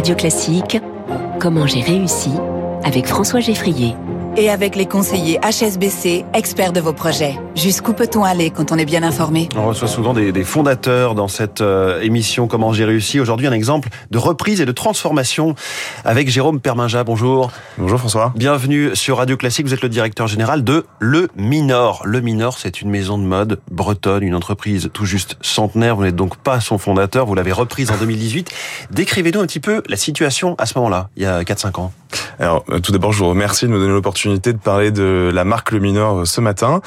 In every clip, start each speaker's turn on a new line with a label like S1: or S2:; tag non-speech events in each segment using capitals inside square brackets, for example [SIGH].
S1: Radio Classique, Comment j'ai réussi avec François Geffrier
S2: et avec les conseillers HSBC, experts de vos projets. Jusqu'où peut-on aller quand on est bien informé?
S3: On reçoit souvent des, des fondateurs dans cette euh, émission Comment j'ai réussi. Aujourd'hui, un exemple de reprise et de transformation avec Jérôme Perminja. Bonjour.
S4: Bonjour François.
S3: Bienvenue sur Radio Classique. Vous êtes le directeur général de Le Minor. Le Minor, c'est une maison de mode bretonne, une entreprise tout juste centenaire. Vous n'êtes donc pas son fondateur. Vous l'avez reprise en 2018. Décrivez-nous un petit peu la situation à ce moment-là, il y a 4-5 ans.
S4: Alors, euh, tout d'abord, je vous remercie de me donner l'opportunité de parler de la marque Le Minor euh, ce matin.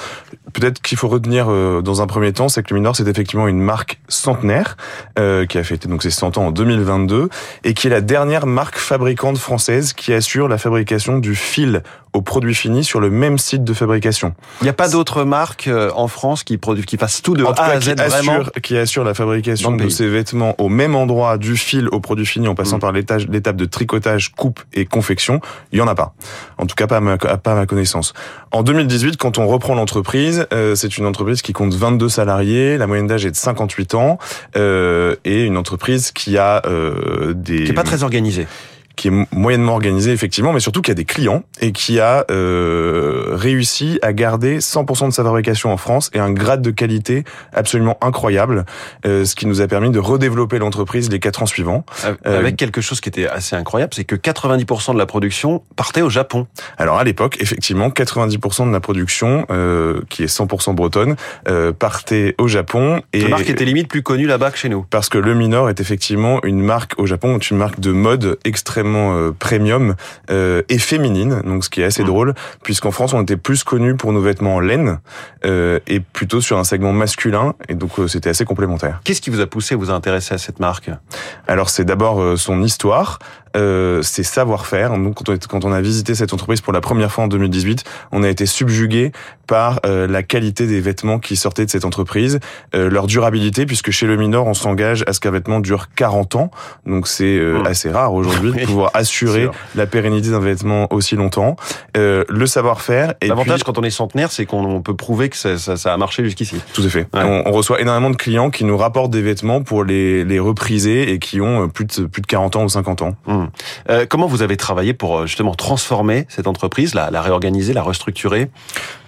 S4: Peut-être qu'il faut retenir euh, dans un premier temps, c'est que Le Minor, c'est effectivement une marque centenaire qui a fêté donc ses 100 ans en 2022 et qui est la dernière marque fabricante française qui assure la fabrication du fil au produit fini sur le même site de fabrication.
S3: Il n'y a pas d'autres marques en France qui produisent, qui fassent tout de A à Z
S4: qui assure, qui assure la fabrication de ces vêtements au même endroit du fil au produit fini en passant mmh. par l'étape de tricotage, coupe et confection. Il y en a pas. En tout cas, pas à ma, pas à ma connaissance. En 2018, quand on reprend l'entreprise, euh, c'est une entreprise qui compte 22 salariés, la moyenne d'âge est de 58 ans, euh, et une entreprise qui a euh, des...
S3: Qui est pas très organisée
S4: qui est moyennement organisé effectivement, mais surtout qui a des clients et qui a euh, réussi à garder 100% de sa fabrication en France et un grade de qualité absolument incroyable, euh, ce qui nous a permis de redévelopper l'entreprise les quatre ans suivants.
S3: Euh, avec quelque chose qui était assez incroyable, c'est que 90% de la production partait au Japon.
S4: Alors à l'époque, effectivement, 90% de la production, euh, qui est 100% bretonne, euh, partait au Japon.
S3: Et la marque était limite plus connue là-bas que chez nous.
S4: Parce que le Minor est effectivement une marque au Japon, une marque de mode extrêmement euh, premium euh, et féminine, donc ce qui est assez mmh. drôle, puisqu'en France on était plus connu pour nos vêtements en laine euh, et plutôt sur un segment masculin, et donc c'était assez complémentaire.
S3: Qu'est-ce qui vous a poussé à vous intéresser à cette marque?
S4: Alors c'est d'abord son histoire, euh, c'est savoir-faire. Donc quand on, quand on a visité cette entreprise pour la première fois en 2018, on a été subjugué par euh, la qualité des vêtements qui sortaient de cette entreprise, euh, leur durabilité, puisque chez le minor, on s'engage à ce qu'un vêtement dure 40 ans. Donc c'est euh, mmh. assez rare aujourd'hui de [LAUGHS] pouvoir assurer la pérennité d'un vêtement aussi longtemps. le savoir-faire.
S3: L'avantage quand on est centenaire, c'est qu'on peut prouver que ça, ça, ça a marché jusqu'ici.
S4: Tout à fait. On, on, reçoit énormément de clients qui nous rapportent des vêtements pour les, les repriser et qui ont plus de, plus de 40 ans ou 50 ans. Mmh.
S3: Euh, comment vous avez travaillé pour euh, justement transformer cette entreprise, la, la réorganiser, la restructurer?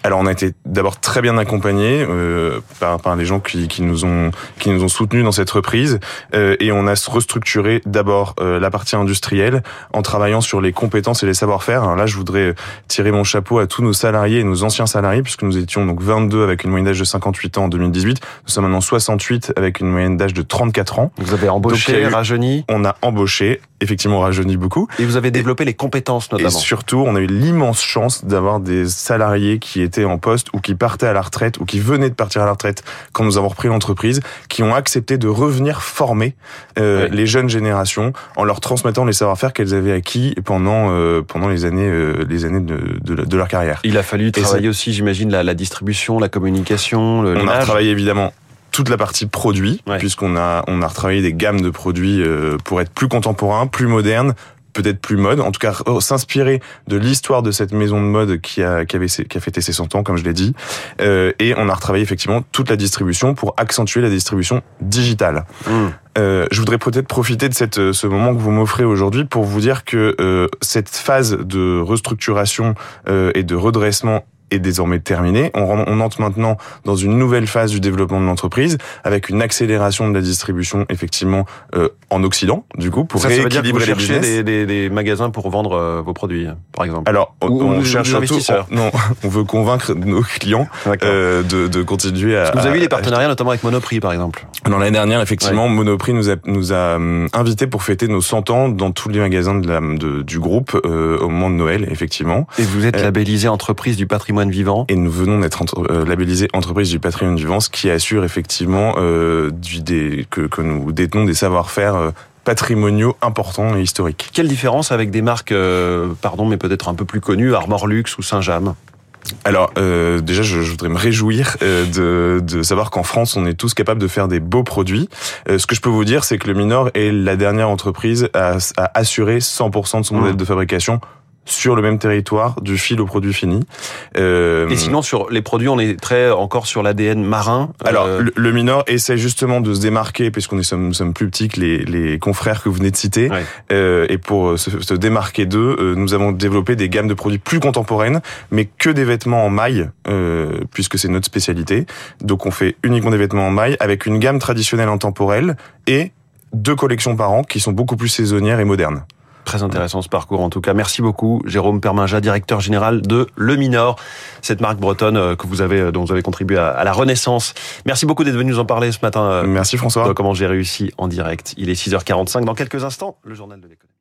S4: Alors on a été d'abord très bien accompagnés euh, par, par les gens qui, qui, nous ont qui nous ont soutenus dans cette reprise euh, et on a restructuré d'abord la partie industrielle en travaillant sur les compétences et les savoir-faire. Là je voudrais tirer mon chapeau à tous nos salariés et nos anciens salariés puisque nous étions donc 22 avec une moyenne d'âge de 58 ans en 2018. Nous sommes maintenant 68 avec une moyenne d'âge de 34 ans.
S3: Vous avez embauché, rajeuni
S4: On a embauché, effectivement rajeuni beaucoup.
S3: Et vous avez développé les compétences notamment. Et
S4: surtout, on a eu l'immense chance d'avoir des salariés qui étaient en poste ou qui partaient à la retraite ou qui venaient de partir à la retraite quand nous avons repris l'entreprise, qui ont accepté de revenir former euh, les jeunes générations en leur transmettant les savoir-faire qu'elles avaient acquis pendant euh, pendant les années euh, les années de, de, de, leur carrière.
S3: Il a fallu travailler aussi, j'imagine, la, la, distribution, la communication. Le,
S4: on a travaillé évidemment toute la partie produit, puisqu'on a on a retravaillé des gammes de produits euh, pour être plus contemporains, plus modernes, peut-être plus mode, en tout cas s'inspirer de l'histoire de cette maison de mode qui a, qui avait, qui a fêté ses 100 ans, comme je l'ai dit. Euh, et on a retravaillé effectivement toute la distribution pour accentuer la distribution digitale. Mmh. Euh, je voudrais peut-être profiter de cette, euh, ce moment que vous m'offrez aujourd'hui pour vous dire que euh, cette phase de restructuration euh, et de redressement est désormais terminée. On, on, entre maintenant dans une nouvelle phase du développement de l'entreprise avec une accélération de la distribution effectivement euh, en Occident, du coup, pour
S3: ça,
S4: rééquilibrer
S3: ça veut dire que vous cherchez des, des, des, magasins pour vendre euh, vos produits, par exemple.
S4: Alors, on, on cherche surtout, on, non, [LAUGHS] on veut convaincre nos clients euh, de, de, continuer à.
S3: Parce que vous avez eu des partenariats, notamment avec Monoprix, par exemple.
S4: Dans l'année dernière, effectivement, Monoprix nous a, nous a hum, invités pour fêter nos 100 ans dans tous les magasins de la, de, du groupe euh, au moment de Noël, effectivement.
S3: Et vous êtes euh, labellisé entreprise du patrimoine vivant.
S4: Et nous venons d'être euh, labellisés entreprise du patrimoine vivant, ce qui assure effectivement euh, du, des, que, que nous détenons des savoir-faire euh, patrimoniaux importants et historiques.
S3: Quelle différence avec des marques, pardon, mais peut-être un peu plus connues, Armor Luxe ou Saint-James?
S4: Alors euh, déjà, je, je, voudrais me réjouir euh, de, de, savoir qu'en France, on est tous capables de faire des beaux produits. Euh, ce que je peux vous dire, c'est que le Minor est la dernière entreprise à, à assurer 100% de son modèle mmh. de fabrication sur le même territoire du fil au produit fini.
S3: Euh, et sinon sur les produits, on est très encore sur l'ADN marin.
S4: Alors le, le, Minor essaie justement de se démarquer puisqu'on est sommes, sommes, plus petits que les, les confrères que vous venez de citer. Euh, et pour se, se démarquer d'eux, euh, nous avons développé des gammes de produits plus contemporaines, mais que des vêtements en maille, euh, puisque c'est notre spécialité. Donc on fait uniquement des vêtements en maille avec une gamme traditionnelle intemporelle et deux collections par an qui sont beaucoup plus saisonnières et modernes.
S3: Très intéressant ce parcours en tout cas. Merci beaucoup Jérôme Perminja, directeur général de Le Minor, cette marque bretonne euh, que vous avez, euh, dont vous avez contribué à, la renaissance. Merci beaucoup d'être venu nous en parler ce matin.
S4: Merci François.
S3: Comment j'ai réussi en direct. Il est 6h45 dans quelques instants, le journal de l'économie.